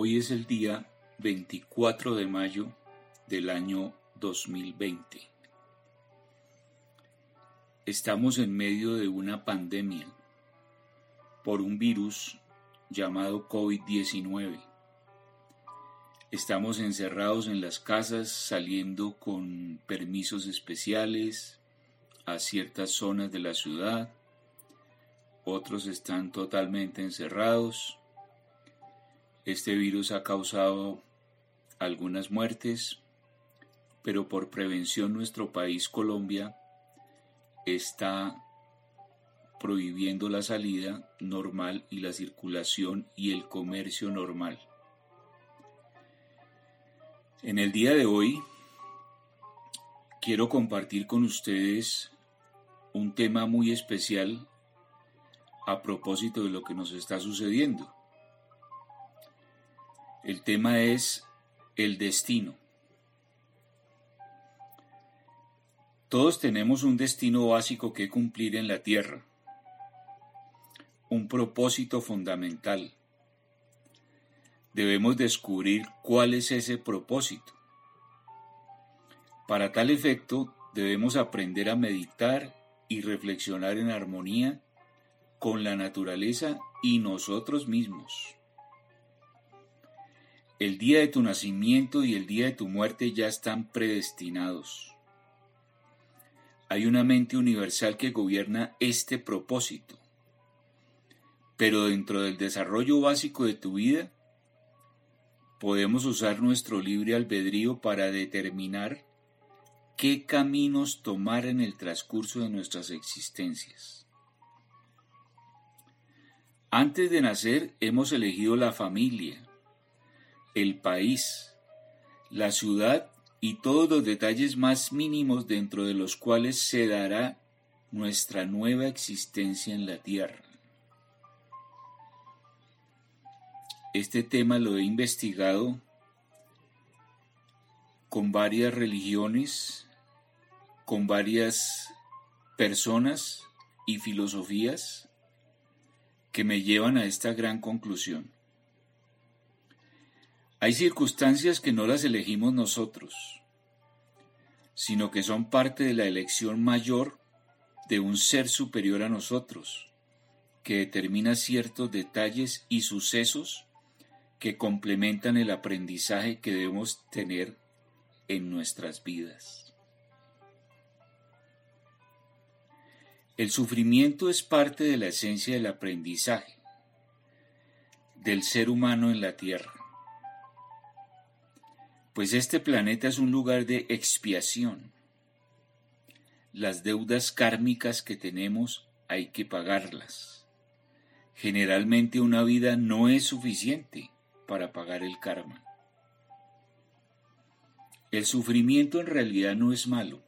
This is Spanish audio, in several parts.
Hoy es el día 24 de mayo del año 2020. Estamos en medio de una pandemia por un virus llamado COVID-19. Estamos encerrados en las casas saliendo con permisos especiales a ciertas zonas de la ciudad. Otros están totalmente encerrados. Este virus ha causado algunas muertes, pero por prevención nuestro país Colombia está prohibiendo la salida normal y la circulación y el comercio normal. En el día de hoy quiero compartir con ustedes un tema muy especial a propósito de lo que nos está sucediendo. El tema es el destino. Todos tenemos un destino básico que cumplir en la tierra, un propósito fundamental. Debemos descubrir cuál es ese propósito. Para tal efecto, debemos aprender a meditar y reflexionar en armonía con la naturaleza y nosotros mismos. El día de tu nacimiento y el día de tu muerte ya están predestinados. Hay una mente universal que gobierna este propósito. Pero dentro del desarrollo básico de tu vida, podemos usar nuestro libre albedrío para determinar qué caminos tomar en el transcurso de nuestras existencias. Antes de nacer hemos elegido la familia, el país, la ciudad y todos los detalles más mínimos dentro de los cuales se dará nuestra nueva existencia en la tierra. Este tema lo he investigado con varias religiones, con varias personas y filosofías que me llevan a esta gran conclusión. Hay circunstancias que no las elegimos nosotros, sino que son parte de la elección mayor de un ser superior a nosotros, que determina ciertos detalles y sucesos que complementan el aprendizaje que debemos tener en nuestras vidas. El sufrimiento es parte de la esencia del aprendizaje del ser humano en la tierra pues este planeta es un lugar de expiación. Las deudas kármicas que tenemos hay que pagarlas. Generalmente una vida no es suficiente para pagar el karma. El sufrimiento en realidad no es malo,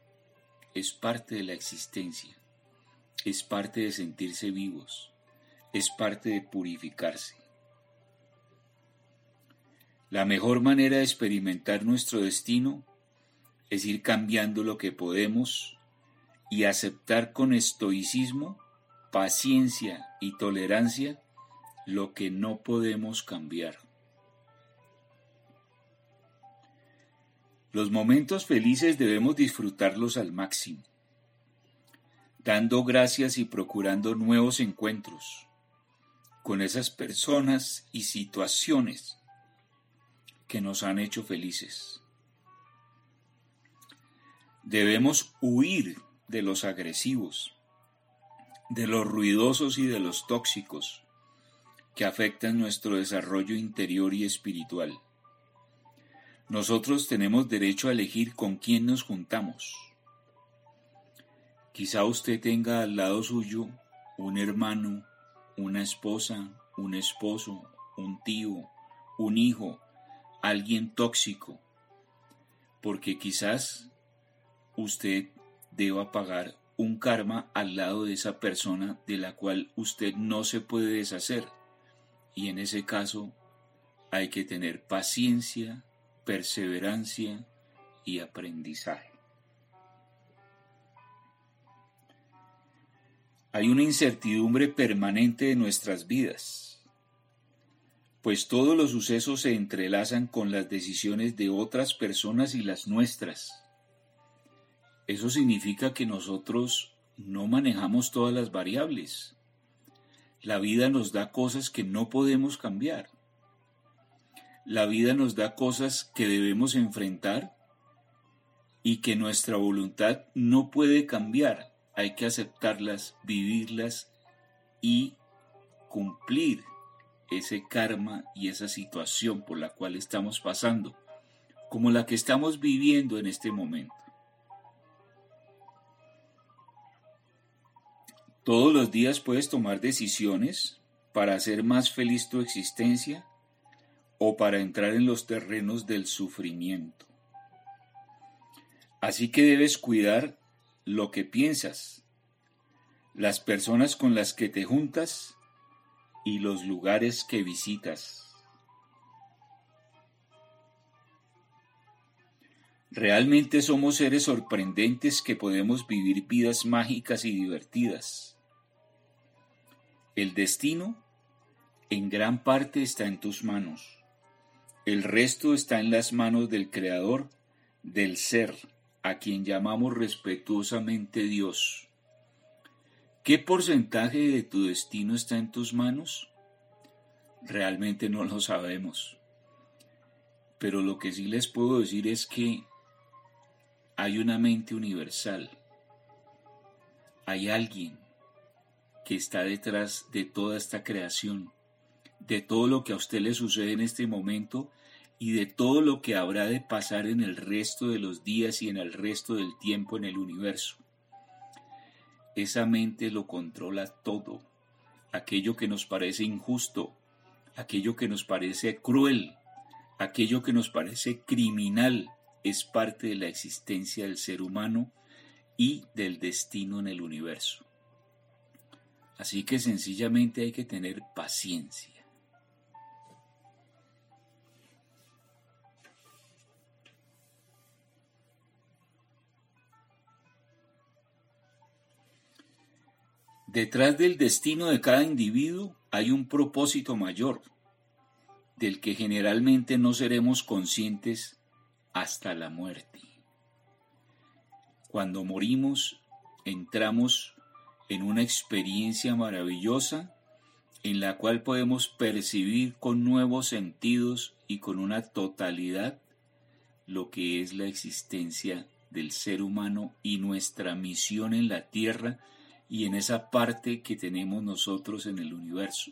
es parte de la existencia, es parte de sentirse vivos, es parte de purificarse. La mejor manera de experimentar nuestro destino es ir cambiando lo que podemos y aceptar con estoicismo, paciencia y tolerancia lo que no podemos cambiar. Los momentos felices debemos disfrutarlos al máximo, dando gracias y procurando nuevos encuentros con esas personas y situaciones que nos han hecho felices. Debemos huir de los agresivos, de los ruidosos y de los tóxicos que afectan nuestro desarrollo interior y espiritual. Nosotros tenemos derecho a elegir con quién nos juntamos. Quizá usted tenga al lado suyo un hermano, una esposa, un esposo, un tío, un hijo, alguien tóxico, porque quizás usted deba pagar un karma al lado de esa persona de la cual usted no se puede deshacer. Y en ese caso hay que tener paciencia, perseverancia y aprendizaje. Hay una incertidumbre permanente de nuestras vidas pues todos los sucesos se entrelazan con las decisiones de otras personas y las nuestras. Eso significa que nosotros no manejamos todas las variables. La vida nos da cosas que no podemos cambiar. La vida nos da cosas que debemos enfrentar y que nuestra voluntad no puede cambiar. Hay que aceptarlas, vivirlas y cumplir ese karma y esa situación por la cual estamos pasando, como la que estamos viviendo en este momento. Todos los días puedes tomar decisiones para hacer más feliz tu existencia o para entrar en los terrenos del sufrimiento. Así que debes cuidar lo que piensas, las personas con las que te juntas y los lugares que visitas. Realmente somos seres sorprendentes que podemos vivir vidas mágicas y divertidas. El destino en gran parte está en tus manos. El resto está en las manos del Creador, del Ser, a quien llamamos respetuosamente Dios. ¿Qué porcentaje de tu destino está en tus manos? Realmente no lo sabemos. Pero lo que sí les puedo decir es que hay una mente universal. Hay alguien que está detrás de toda esta creación, de todo lo que a usted le sucede en este momento y de todo lo que habrá de pasar en el resto de los días y en el resto del tiempo en el universo. Esa mente lo controla todo. Aquello que nos parece injusto, aquello que nos parece cruel, aquello que nos parece criminal, es parte de la existencia del ser humano y del destino en el universo. Así que sencillamente hay que tener paciencia. Detrás del destino de cada individuo hay un propósito mayor, del que generalmente no seremos conscientes hasta la muerte. Cuando morimos, entramos en una experiencia maravillosa en la cual podemos percibir con nuevos sentidos y con una totalidad lo que es la existencia del ser humano y nuestra misión en la tierra y en esa parte que tenemos nosotros en el universo.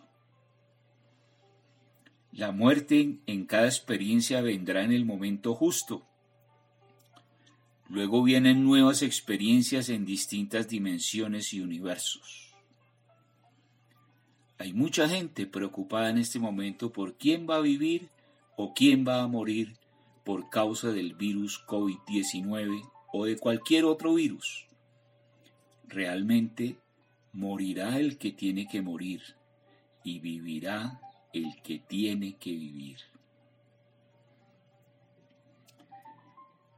La muerte en cada experiencia vendrá en el momento justo. Luego vienen nuevas experiencias en distintas dimensiones y universos. Hay mucha gente preocupada en este momento por quién va a vivir o quién va a morir por causa del virus COVID-19 o de cualquier otro virus realmente morirá el que tiene que morir y vivirá el que tiene que vivir.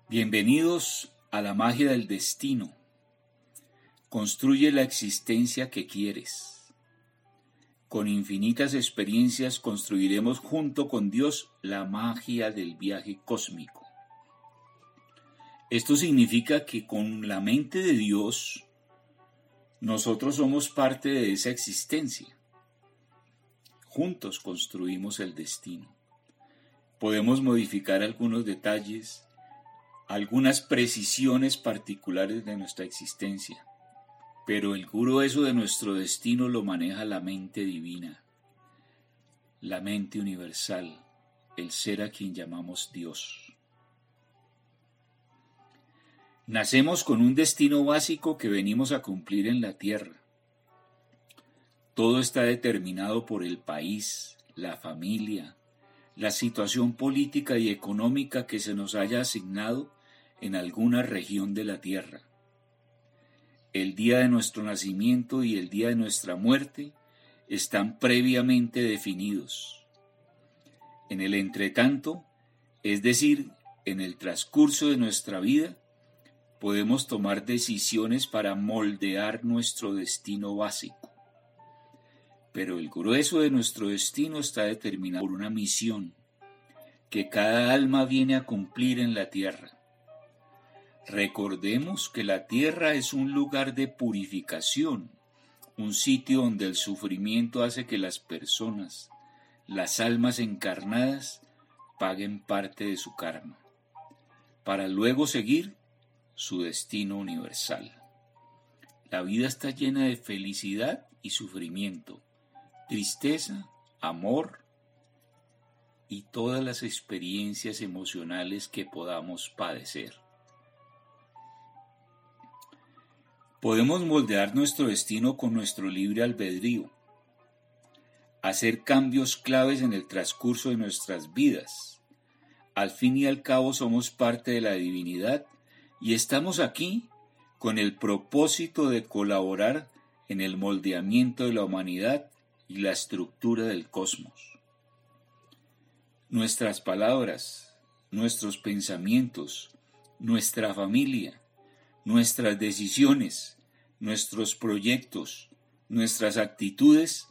Bienvenidos a la magia del destino. Construye la existencia que quieres. Con infinitas experiencias construiremos junto con Dios la magia del viaje cósmico. Esto significa que con la mente de Dios nosotros somos parte de esa existencia. Juntos construimos el destino. Podemos modificar algunos detalles, algunas precisiones particulares de nuestra existencia, pero el grueso de nuestro destino lo maneja la mente divina, la mente universal, el ser a quien llamamos Dios. Nacemos con un destino básico que venimos a cumplir en la tierra. Todo está determinado por el país, la familia, la situación política y económica que se nos haya asignado en alguna región de la tierra. El día de nuestro nacimiento y el día de nuestra muerte están previamente definidos. En el entretanto, es decir, en el transcurso de nuestra vida, podemos tomar decisiones para moldear nuestro destino básico. pero el grueso de nuestro destino está determinado por una misión que cada alma viene a cumplir en la tierra. Recordemos que la tierra es un lugar de purificación, un sitio donde el sufrimiento hace que las personas, las almas encarnadas, paguen parte de su karma, para luego seguir su destino universal. La vida está llena de felicidad y sufrimiento, tristeza, amor y todas las experiencias emocionales que podamos padecer. Podemos moldear nuestro destino con nuestro libre albedrío, hacer cambios claves en el transcurso de nuestras vidas. Al fin y al cabo somos parte de la divinidad y estamos aquí con el propósito de colaborar en el moldeamiento de la humanidad y la estructura del cosmos. Nuestras palabras, nuestros pensamientos, nuestra familia, nuestras decisiones, nuestros proyectos, nuestras actitudes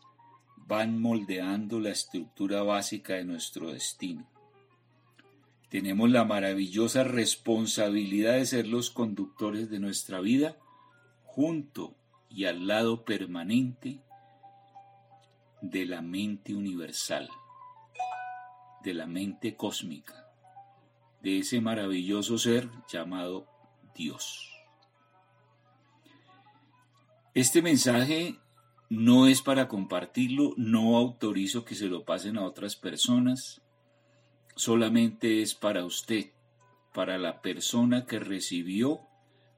van moldeando la estructura básica de nuestro destino. Tenemos la maravillosa responsabilidad de ser los conductores de nuestra vida junto y al lado permanente de la mente universal, de la mente cósmica, de ese maravilloso ser llamado Dios. Este mensaje no es para compartirlo, no autorizo que se lo pasen a otras personas, solamente es para usted, para la persona que recibió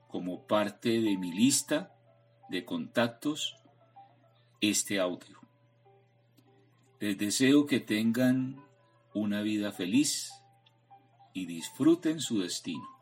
como parte de mi lista de contactos este audio. Les deseo que tengan una vida feliz y disfruten su destino.